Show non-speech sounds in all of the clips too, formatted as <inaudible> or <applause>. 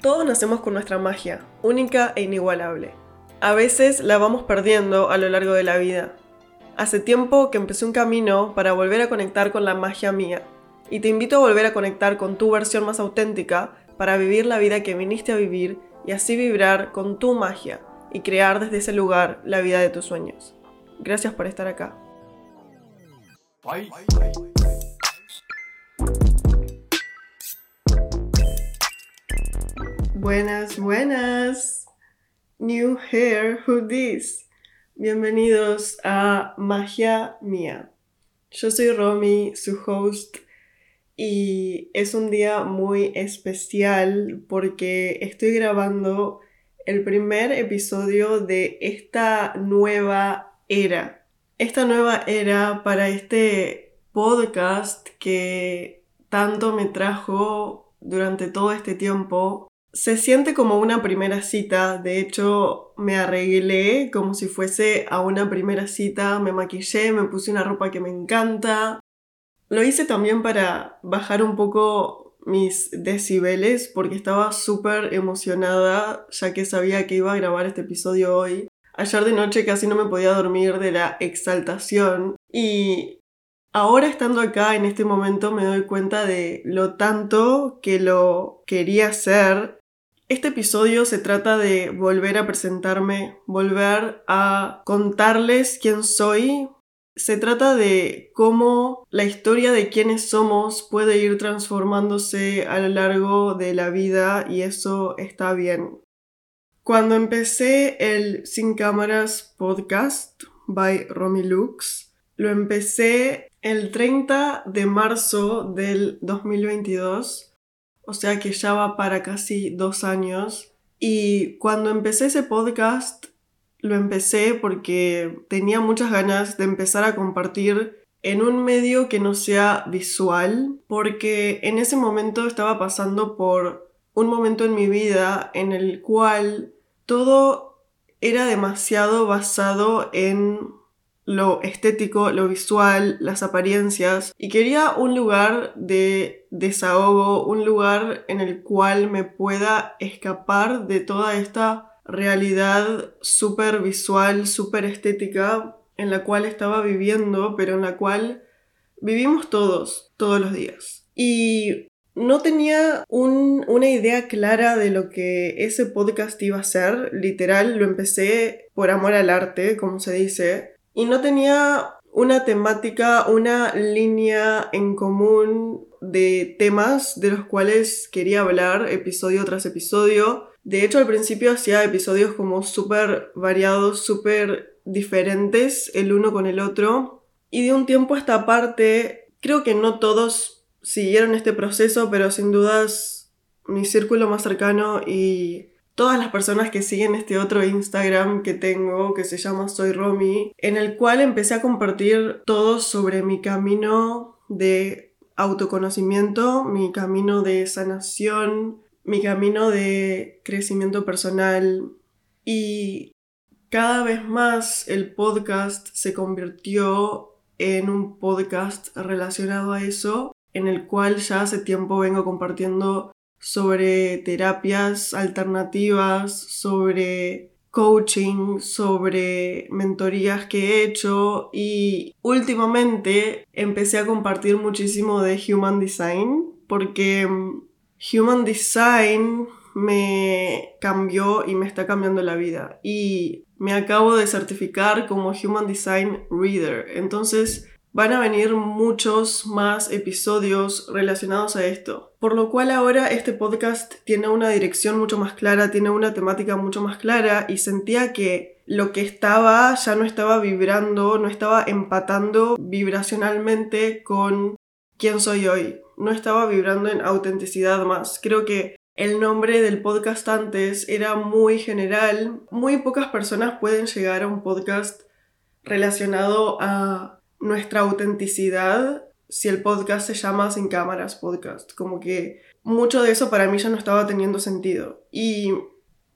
Todos nacemos con nuestra magia, única e inigualable. A veces la vamos perdiendo a lo largo de la vida. Hace tiempo que empecé un camino para volver a conectar con la magia mía, y te invito a volver a conectar con tu versión más auténtica para vivir la vida que viniste a vivir y así vibrar con tu magia y crear desde ese lugar la vida de tus sueños. Gracias por estar acá. Buenas, buenas. New hair, who this? Bienvenidos a Magia Mía. Yo soy Romy, su host, y es un día muy especial porque estoy grabando el primer episodio de esta nueva era. Esta nueva era para este podcast que tanto me trajo durante todo este tiempo se siente como una primera cita, de hecho me arreglé como si fuese a una primera cita, me maquillé, me puse una ropa que me encanta. Lo hice también para bajar un poco mis decibeles porque estaba súper emocionada ya que sabía que iba a grabar este episodio hoy. Ayer de noche casi no me podía dormir de la exaltación y ahora estando acá en este momento me doy cuenta de lo tanto que lo quería hacer este episodio se trata de volver a presentarme, volver a contarles quién soy. Se trata de cómo la historia de quiénes somos puede ir transformándose a lo largo de la vida y eso está bien. Cuando empecé el Sin Cámaras podcast by Romy Lux, lo empecé el 30 de marzo del 2022 o sea que ya va para casi dos años. Y cuando empecé ese podcast, lo empecé porque tenía muchas ganas de empezar a compartir en un medio que no sea visual, porque en ese momento estaba pasando por un momento en mi vida en el cual todo era demasiado basado en lo estético, lo visual, las apariencias. Y quería un lugar de desahogo, un lugar en el cual me pueda escapar de toda esta realidad súper visual, súper estética en la cual estaba viviendo, pero en la cual vivimos todos, todos los días. Y no tenía una idea clara de lo que ese podcast iba a ser, literal, lo empecé por amor al arte, como se dice, y no tenía una temática, una línea en común de temas de los cuales quería hablar episodio tras episodio. De hecho, al principio hacía episodios como súper variados, súper diferentes el uno con el otro. Y de un tiempo a esta parte, creo que no todos siguieron este proceso, pero sin dudas mi círculo más cercano y todas las personas que siguen este otro Instagram que tengo, que se llama Soy Romy, en el cual empecé a compartir todo sobre mi camino de autoconocimiento, mi camino de sanación, mi camino de crecimiento personal. Y cada vez más el podcast se convirtió en un podcast relacionado a eso, en el cual ya hace tiempo vengo compartiendo sobre terapias alternativas, sobre coaching, sobre mentorías que he hecho y últimamente empecé a compartir muchísimo de Human Design porque mm, Human Design me cambió y me está cambiando la vida y me acabo de certificar como Human Design Reader. Entonces van a venir muchos más episodios relacionados a esto. Por lo cual ahora este podcast tiene una dirección mucho más clara, tiene una temática mucho más clara y sentía que lo que estaba ya no estaba vibrando, no estaba empatando vibracionalmente con quién soy hoy. No estaba vibrando en autenticidad más. Creo que el nombre del podcast antes era muy general. Muy pocas personas pueden llegar a un podcast relacionado a nuestra autenticidad si el podcast se llama Sin Cámaras Podcast. Como que mucho de eso para mí ya no estaba teniendo sentido. Y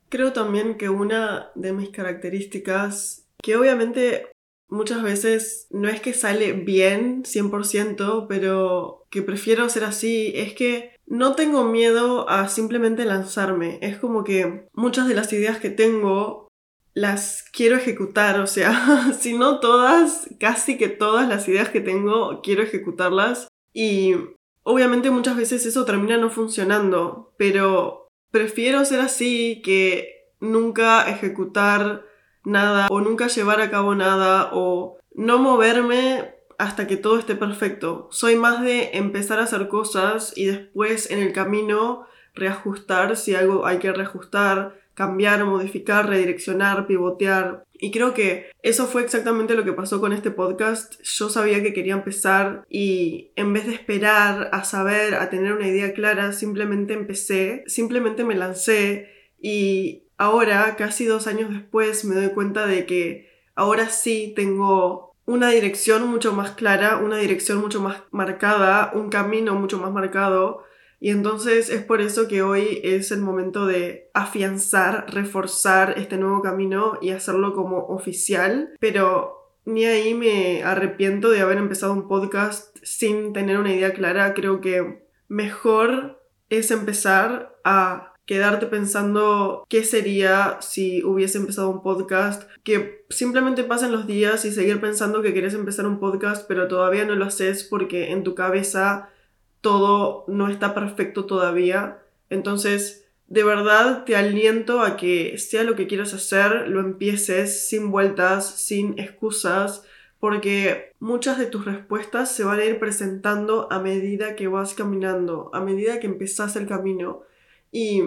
creo también que una de mis características, que obviamente muchas veces no es que sale bien 100%, pero que prefiero ser así, es que no tengo miedo a simplemente lanzarme. Es como que muchas de las ideas que tengo las quiero ejecutar, o sea, <laughs> si no todas, casi que todas las ideas que tengo quiero ejecutarlas y obviamente muchas veces eso termina no funcionando, pero prefiero ser así que nunca ejecutar nada o nunca llevar a cabo nada o no moverme hasta que todo esté perfecto. Soy más de empezar a hacer cosas y después en el camino reajustar si algo hay que reajustar, cambiar, modificar, redireccionar, pivotear. Y creo que eso fue exactamente lo que pasó con este podcast. Yo sabía que quería empezar y en vez de esperar a saber, a tener una idea clara, simplemente empecé, simplemente me lancé y ahora, casi dos años después, me doy cuenta de que ahora sí tengo una dirección mucho más clara, una dirección mucho más marcada, un camino mucho más marcado. Y entonces es por eso que hoy es el momento de afianzar, reforzar este nuevo camino y hacerlo como oficial. Pero ni ahí me arrepiento de haber empezado un podcast sin tener una idea clara. Creo que mejor es empezar a quedarte pensando qué sería si hubiese empezado un podcast, que simplemente pasen los días y seguir pensando que quieres empezar un podcast, pero todavía no lo haces porque en tu cabeza todo no está perfecto todavía. Entonces, de verdad te aliento a que sea lo que quieras hacer, lo empieces sin vueltas, sin excusas, porque muchas de tus respuestas se van a ir presentando a medida que vas caminando, a medida que empezás el camino. Y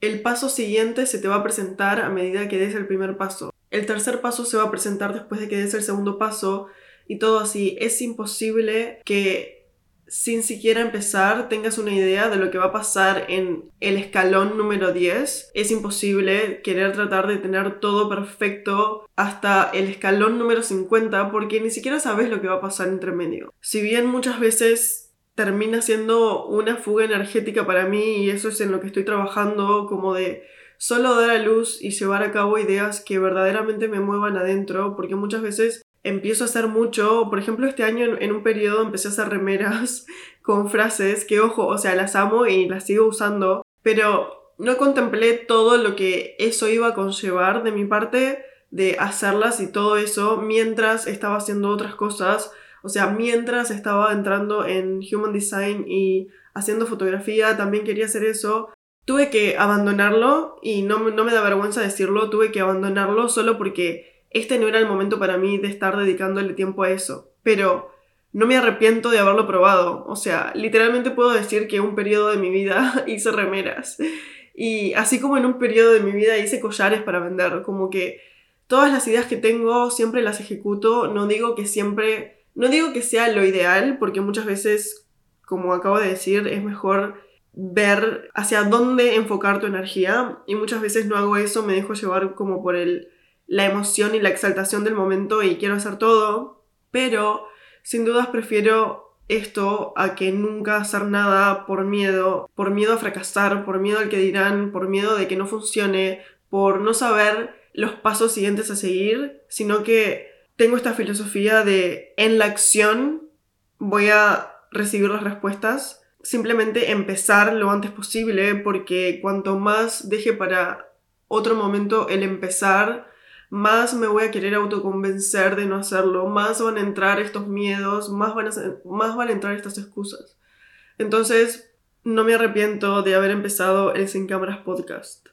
el paso siguiente se te va a presentar a medida que des el primer paso. El tercer paso se va a presentar después de que des el segundo paso y todo así. Es imposible que sin siquiera empezar tengas una idea de lo que va a pasar en el escalón número 10. Es imposible querer tratar de tener todo perfecto hasta el escalón número 50 porque ni siquiera sabes lo que va a pasar entre medio. Si bien muchas veces termina siendo una fuga energética para mí y eso es en lo que estoy trabajando, como de solo dar a luz y llevar a cabo ideas que verdaderamente me muevan adentro, porque muchas veces empiezo a hacer mucho, por ejemplo este año en, un periodo empecé a hacer remeras <laughs> con frases que ojo, o sea, las amo y las sigo usando, pero no contemplé todo lo que eso iba a conllevar de mi parte de hacerlas y todo eso mientras estaba haciendo otras cosas o sea, mientras estaba entrando en Human Design y haciendo fotografía, también quería hacer eso. Tuve que abandonarlo y no, no me da vergüenza decirlo, tuve que abandonarlo solo porque este no era el momento para mí de estar dedicándole tiempo a eso. Pero no me arrepiento de haberlo probado. O sea, literalmente puedo decir que un periodo de mi vida <laughs> hice remeras. Y así como en un periodo de mi vida hice collares para vender. Como que todas las ideas que tengo siempre las ejecuto. No digo que siempre no digo que sea lo ideal, porque muchas veces, como acabo de decir, es mejor ver hacia dónde enfocar tu energía y muchas veces no hago eso, me dejo llevar como por el, la emoción y la exaltación del momento y quiero hacer todo, pero sin dudas prefiero esto a que nunca hacer nada por miedo, por miedo a fracasar, por miedo al que dirán, por miedo de que no funcione, por no saber los pasos siguientes a seguir, sino que tengo esta filosofía de en la acción voy a recibir las respuestas. Simplemente empezar lo antes posible porque cuanto más deje para otro momento el empezar, más me voy a querer autoconvencer de no hacerlo, más van a entrar estos miedos, más van a, más van a entrar estas excusas. Entonces, no me arrepiento de haber empezado el Sin Cámaras Podcast.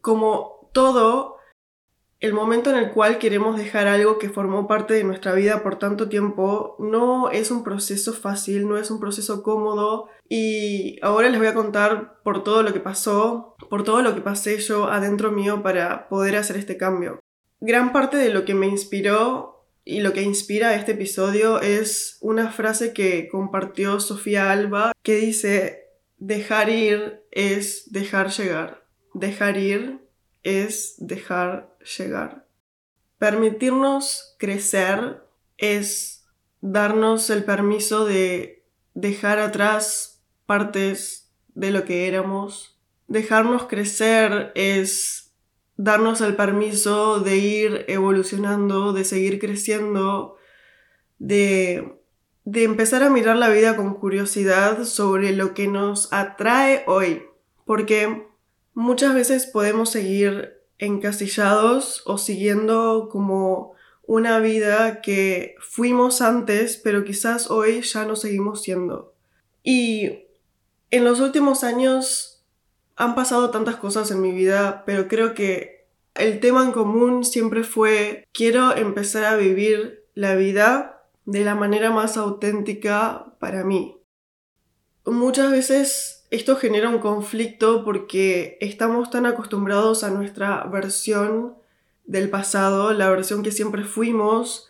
Como todo, el momento en el cual queremos dejar algo que formó parte de nuestra vida por tanto tiempo no es un proceso fácil, no es un proceso cómodo y ahora les voy a contar por todo lo que pasó, por todo lo que pasé yo adentro mío para poder hacer este cambio. Gran parte de lo que me inspiró y lo que inspira este episodio es una frase que compartió Sofía Alba que dice, dejar ir es dejar llegar, dejar ir es dejar llegar. Permitirnos crecer es darnos el permiso de dejar atrás partes de lo que éramos. Dejarnos crecer es darnos el permiso de ir evolucionando, de seguir creciendo, de de empezar a mirar la vida con curiosidad sobre lo que nos atrae hoy, porque muchas veces podemos seguir encasillados o siguiendo como una vida que fuimos antes, pero quizás hoy ya no seguimos siendo. Y en los últimos años han pasado tantas cosas en mi vida, pero creo que el tema en común siempre fue quiero empezar a vivir la vida de la manera más auténtica para mí. Muchas veces esto genera un conflicto porque estamos tan acostumbrados a nuestra versión del pasado, la versión que siempre fuimos,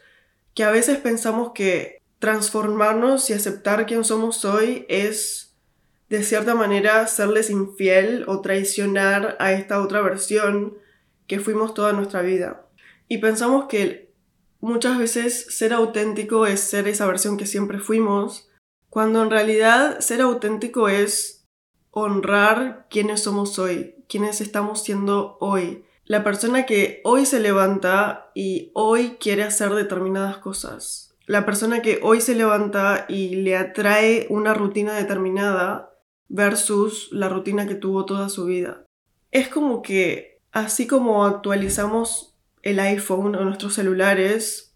que a veces pensamos que transformarnos y aceptar quién somos hoy es, de cierta manera, serles infiel o traicionar a esta otra versión que fuimos toda nuestra vida. Y pensamos que muchas veces ser auténtico es ser esa versión que siempre fuimos, cuando en realidad ser auténtico es honrar quiénes somos hoy, quiénes estamos siendo hoy, la persona que hoy se levanta y hoy quiere hacer determinadas cosas. La persona que hoy se levanta y le atrae una rutina determinada versus la rutina que tuvo toda su vida. Es como que así como actualizamos el iPhone o nuestros celulares,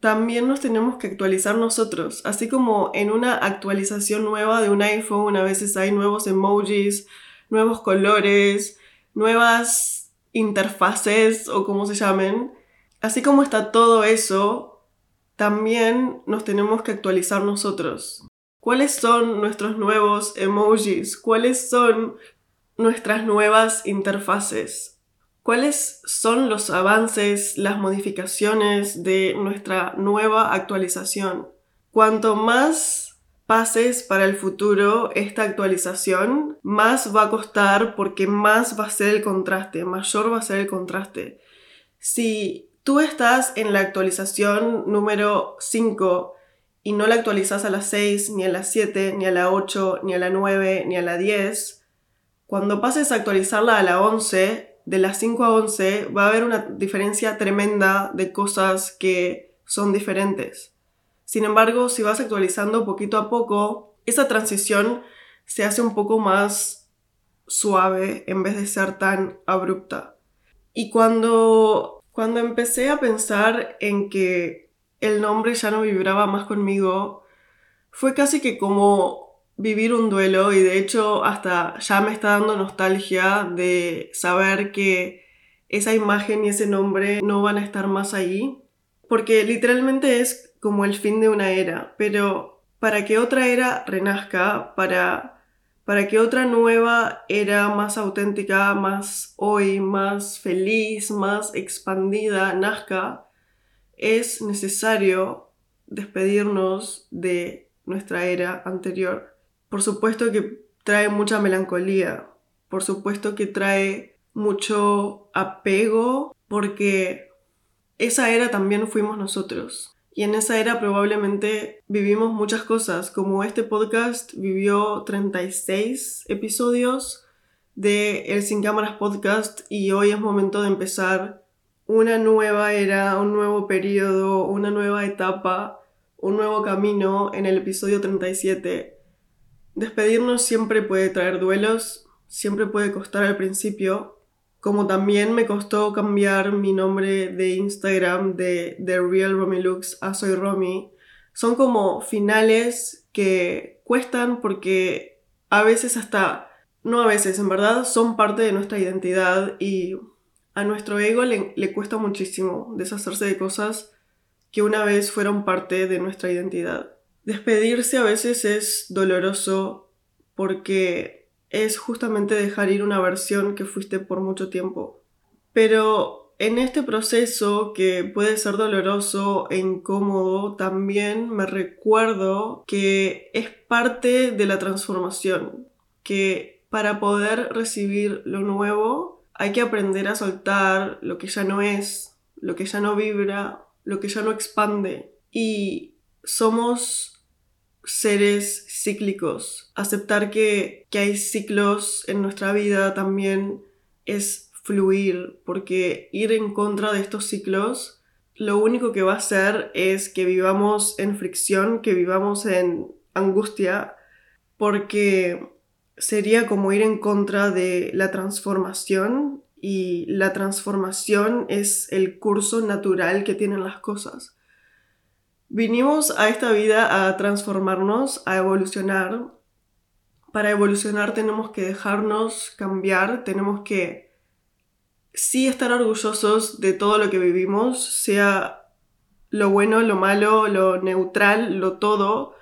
también nos tenemos que actualizar nosotros. Así como en una actualización nueva de un iPhone a veces hay nuevos emojis, nuevos colores, nuevas interfaces o como se llamen, así como está todo eso, también nos tenemos que actualizar nosotros. ¿Cuáles son nuestros nuevos emojis? ¿Cuáles son nuestras nuevas interfaces? ¿Cuáles son los avances, las modificaciones de nuestra nueva actualización? Cuanto más pases para el futuro esta actualización, más va a costar porque más va a ser el contraste, mayor va a ser el contraste. Si tú estás en la actualización número 5 y no la actualizas a las 6, ni a las 7, ni a la 8, ni a la 9, ni a la 10, cuando pases a actualizarla a la 11, de las 5 a 11 va a haber una diferencia tremenda de cosas que son diferentes. Sin embargo, si vas actualizando poquito a poco, esa transición se hace un poco más suave en vez de ser tan abrupta. Y cuando, cuando empecé a pensar en que el nombre ya no vibraba más conmigo, fue casi que como vivir un duelo y de hecho hasta ya me está dando nostalgia de saber que esa imagen y ese nombre no van a estar más ahí. Porque literalmente es como el fin de una era, pero para que otra era renazca, para, para que otra nueva era más auténtica, más hoy, más feliz, más expandida nazca, es necesario despedirnos de nuestra era anterior. Por supuesto que trae mucha melancolía, por supuesto que trae mucho apego, porque esa era también fuimos nosotros. Y en esa era probablemente vivimos muchas cosas, como este podcast vivió 36 episodios de El Sin Cámaras Podcast y hoy es momento de empezar una nueva era, un nuevo periodo, una nueva etapa, un nuevo camino en el episodio 37. Despedirnos siempre puede traer duelos, siempre puede costar al principio, como también me costó cambiar mi nombre de Instagram de The Real Looks a Soy Romy. Son como finales que cuestan porque a veces hasta, no a veces, en verdad son parte de nuestra identidad y a nuestro ego le, cuesta muchísimo deshacerse de cosas que una vez fueron parte de nuestra identidad. Despedirse a veces es doloroso porque es justamente dejar ir una versión que fuiste por mucho tiempo. Pero en este proceso que puede ser doloroso e incómodo, también me recuerdo que es parte de la transformación, que para poder recibir lo nuevo hay que aprender a soltar lo que ya no es, lo que ya no vibra, lo que ya no expande. Y somos seres cíclicos. Aceptar que, hay ciclos en nuestra vida también es fluir, porque ir en contra de estos ciclos lo único que va a hacer es que vivamos en fricción, que vivamos en angustia, porque sería como ir en contra de la transformación y la transformación es el curso natural que tienen las cosas. Vinimos a esta vida a transformarnos, a evolucionar. Para evolucionar tenemos que dejarnos cambiar, tenemos que sí estar orgullosos de todo lo que vivimos, sea lo bueno, lo malo, lo neutral, lo todo,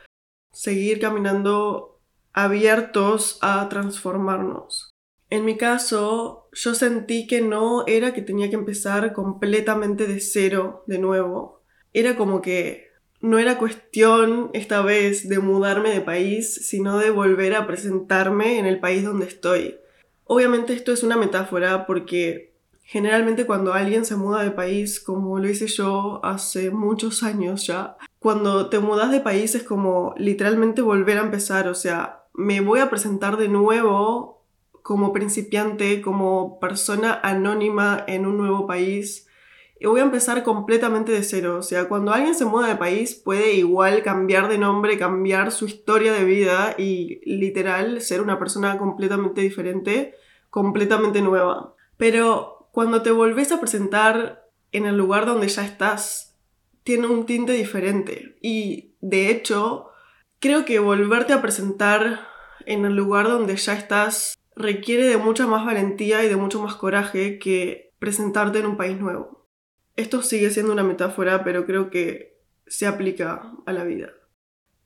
seguir caminando abiertos a transformarnos. En mi caso, yo sentí que no era que tenía que empezar completamente de cero de nuevo. Era como que no era cuestión esta vez de mudarme de país, sino de volver a presentarme en el país donde estoy. Obviamente esto es una metáfora porque generalmente cuando alguien se muda de país, como lo hice yo hace muchos años ya, cuando te mudas de país es como literalmente volver a empezar, o sea, me voy a presentar de nuevo como principiante, como persona anónima en un nuevo país. Y voy a empezar completamente de cero. O sea, cuando alguien se muda de país puede igual cambiar de nombre, cambiar su historia de vida y literal ser una persona completamente diferente, completamente nueva. Pero cuando te volvés a presentar en el lugar donde ya estás, tiene un tinte diferente. Y de hecho, creo que volverte a presentar en el lugar donde ya estás requiere de mucha más valentía y de mucho más coraje que presentarte en un país nuevo. Esto sigue siendo una metáfora, pero creo que se aplica a la vida.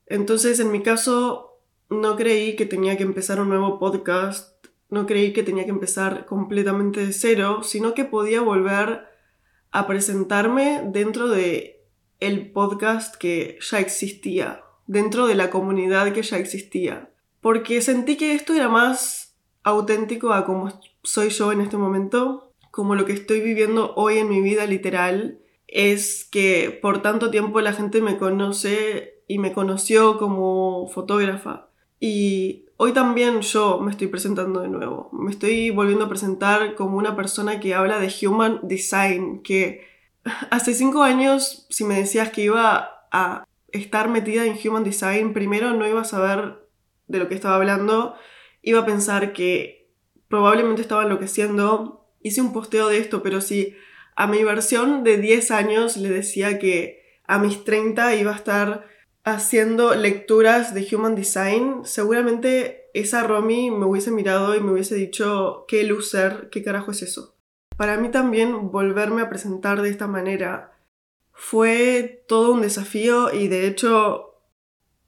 Entonces, en mi caso, no creí que tenía que empezar un nuevo podcast, no creí que tenía que empezar completamente de cero, sino que podía volver a presentarme dentro de el podcast que ya existía, dentro de la comunidad que ya existía. Porque sentí que esto era más auténtico a cómo soy yo en este momento, como lo que estoy viviendo hoy en mi vida literal, es que por tanto tiempo la gente me conoce y me conoció como fotógrafa. Y hoy también yo me estoy presentando de nuevo. Me estoy volviendo a presentar como una persona que habla de human design, que hace cinco años si me decías que iba a estar metida en human design, primero no iba a saber de lo que estaba hablando iba a pensar que probablemente estaba enloqueciendo. Hice un posteo de esto, pero si a mi versión de 10 años le decía que a mis 30 iba a estar haciendo lecturas de Human Design, seguramente esa Romy me hubiese mirado y me hubiese dicho, qué loser, qué carajo es eso. Para mí también volverme a presentar de esta manera fue todo un desafío y de hecho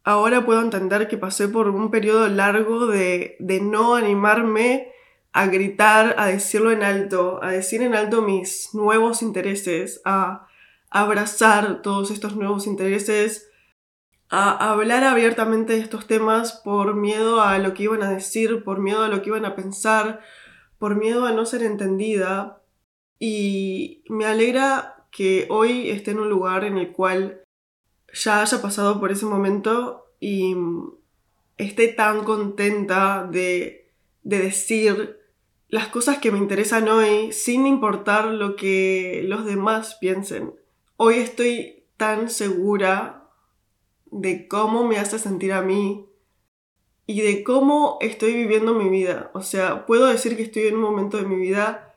ahora puedo entender que pasé por un periodo largo de, no animarme a gritar, a decirlo en alto, a decir en alto mis nuevos intereses, a abrazar todos estos nuevos intereses, a hablar abiertamente de estos temas por miedo a lo que iban a decir, por miedo a lo que iban a pensar, por miedo a no ser entendida. Y me alegra que hoy esté en un lugar en el cual ya haya pasado por ese momento y esté tan contenta de, decir las cosas que me interesan hoy sin importar lo que los demás piensen. Hoy estoy tan segura de cómo me hace sentir a mí y de cómo estoy viviendo mi vida. O sea, puedo decir que estoy en un momento de mi vida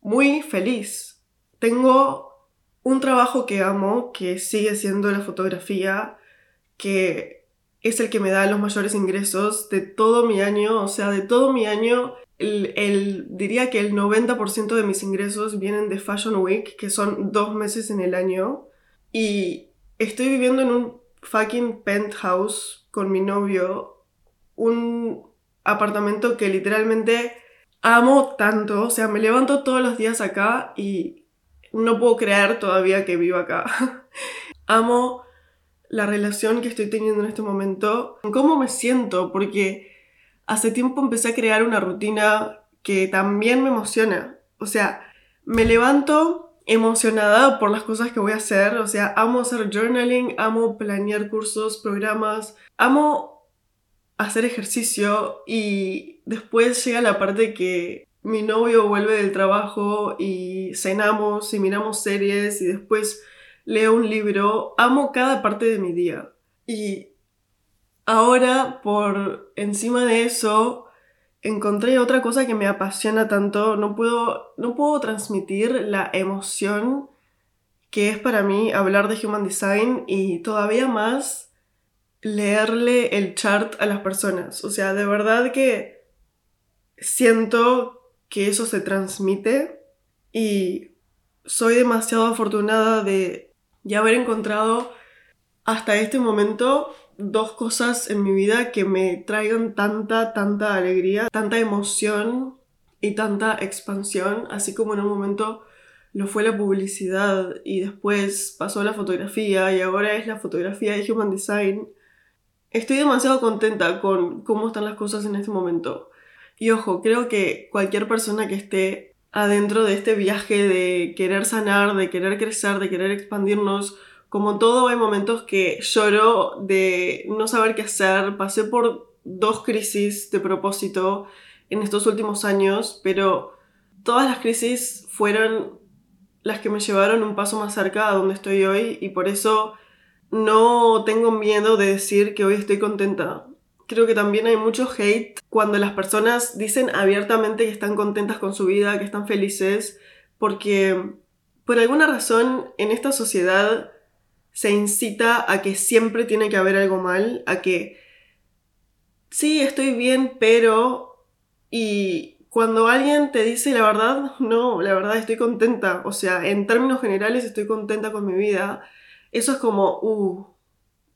muy feliz. Tengo un trabajo que amo, que sigue siendo la fotografía, que es el que me da los mayores ingresos de todo mi año, o sea, de todo mi año, el, diría que el 90% de mis ingresos vienen de Fashion Week, que son dos meses en el año, y estoy viviendo en un fucking penthouse con mi novio, un apartamento que literalmente amo tanto, o sea, me levanto todos los días acá y no puedo creer todavía que vivo acá. <laughs> Amo la relación que estoy teniendo en este momento, cómo me siento, porque hace tiempo empecé a crear una rutina que también me emociona. O sea, me levanto emocionada por las cosas que voy a hacer, o sea, amo hacer journaling, amo planear cursos, programas, amo hacer ejercicio y después llega la parte que mi novio vuelve del trabajo y cenamos y miramos series y después leo un libro, amo cada parte de mi día. Y ahora, por encima de eso, encontré otra cosa que me apasiona tanto. No puedo, no puedo transmitir la emoción que es para mí hablar de Human Design y todavía más leerle el chart a las personas. O sea, de verdad que siento que eso se transmite y soy demasiado afortunada de ya haber encontrado hasta este momento dos cosas en mi vida que me traigan tanta, tanta alegría, tanta emoción y tanta expansión, así como en un momento lo fue la publicidad y después pasó la fotografía y ahora es la fotografía de Human Design. Estoy demasiado contenta con cómo están las cosas en este momento. Y ojo, creo que cualquier persona que esté adentro de este viaje de querer sanar, de querer crecer, de querer expandirnos, como todo hay momentos que lloro de no saber qué hacer, pasé por dos crisis de propósito en estos últimos años, pero todas las crisis fueron las que me llevaron un paso más cerca a donde estoy hoy y por eso no tengo miedo de decir que hoy estoy contenta creo que también hay mucho hate cuando las personas dicen abiertamente que están contentas con su vida, que están felices, porque por alguna razón en esta sociedad se incita a que siempre tiene que haber algo mal, a que sí, estoy bien, pero... Y cuando alguien te dice la verdad, no, la verdad estoy contenta, o sea, en términos generales estoy contenta con mi vida, eso es como, uh,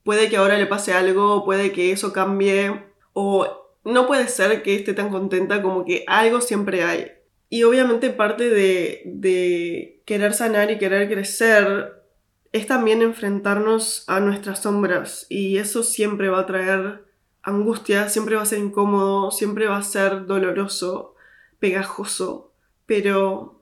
puede que ahora le pase algo, puede que eso cambie, o no puede ser que esté tan contenta como que algo siempre hay. Y obviamente parte de, de querer sanar y querer crecer es también enfrentarnos a nuestras sombras y eso siempre va a traer angustia, siempre va a ser incómodo, siempre va a ser doloroso, pegajoso, pero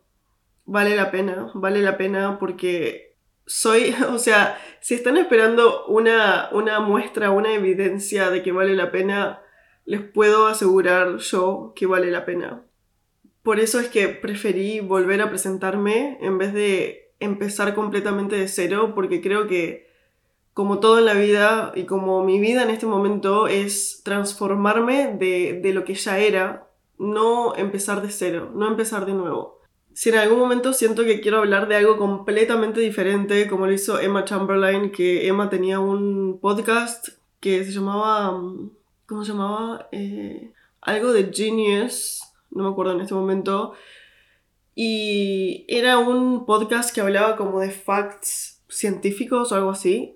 vale la pena, vale la pena porque soy, <laughs> o sea, si están esperando una, una muestra, una evidencia de que vale la pena, les puedo asegurar yo que vale la pena. Por eso es que preferí volver a presentarme en vez de empezar completamente de cero, porque creo que como todo en la vida y como mi vida en este momento es transformarme de, de lo que ya era, no empezar de cero, no empezar de nuevo si en algún momento siento que quiero hablar de algo completamente diferente, como lo hizo Emma Chamberlain, que Emma tenía un podcast que se llamaba, mm, ¿cómo se llamaba? Eh, algo de Genius, no me acuerdo en este momento, y era un podcast que hablaba como de facts científicos o algo así,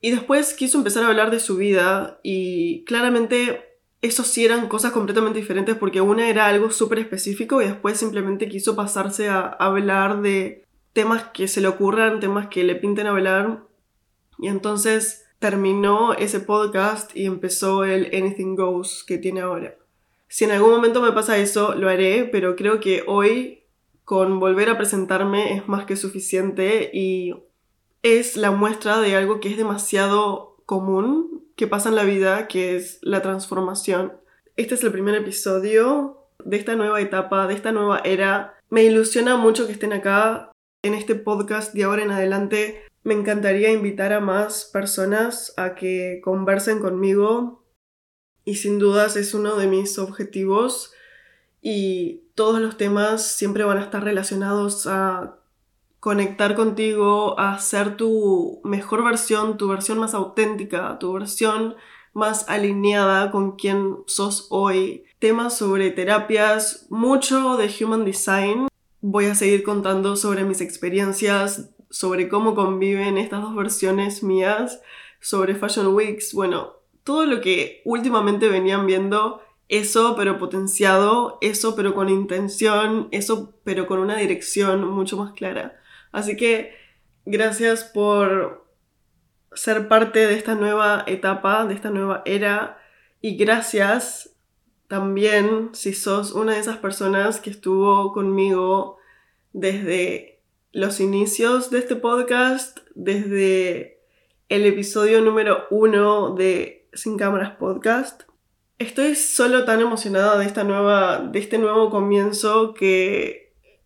y después quiso empezar a hablar de su vida y claramente eso sí eran cosas completamente diferentes porque una era algo súper específico y después simplemente quiso pasarse a hablar de temas que se le ocurran, temas que le pinten a hablar. Y entonces terminó ese podcast y empezó el Anything Goes que tiene ahora. Si en algún momento me pasa eso, lo haré, pero creo que hoy con volver a presentarme es más que suficiente y es la muestra de algo que es demasiado común que pasa en la vida, que es la transformación. Este es el primer episodio de esta nueva etapa, de esta nueva era. Me ilusiona mucho que estén acá en este podcast de ahora en adelante. Me encantaría invitar a más personas a que conversen conmigo y sin dudas es uno de mis objetivos y todos los temas siempre van a estar relacionados a conectar contigo, a ser tu mejor versión, tu versión más auténtica, tu versión más alineada con quien sos hoy. Temas sobre terapias, mucho de Human Design. Voy a seguir contando sobre mis experiencias, sobre cómo conviven estas dos versiones mías, sobre Fashion Weeks, bueno, todo lo que últimamente venían viendo, eso pero potenciado, eso pero con intención, eso pero con una dirección mucho más clara. Así que gracias por ser parte de esta nueva etapa, de esta nueva era. Y gracias también si sos una de esas personas que estuvo conmigo desde los inicios de este podcast, desde el episodio número uno de Sin Cámaras Podcast. Estoy solo tan emocionada de, esta nueva, de este nuevo comienzo que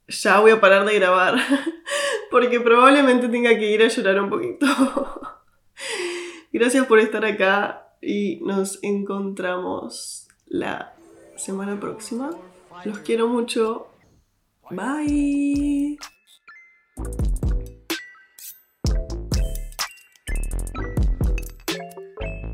ya voy a parar de grabar <laughs> porque probablemente tenga que ir a llorar un poquito. <laughs> Gracias por estar acá y nos encontramos la semana próxima. Los quiero mucho. Bye.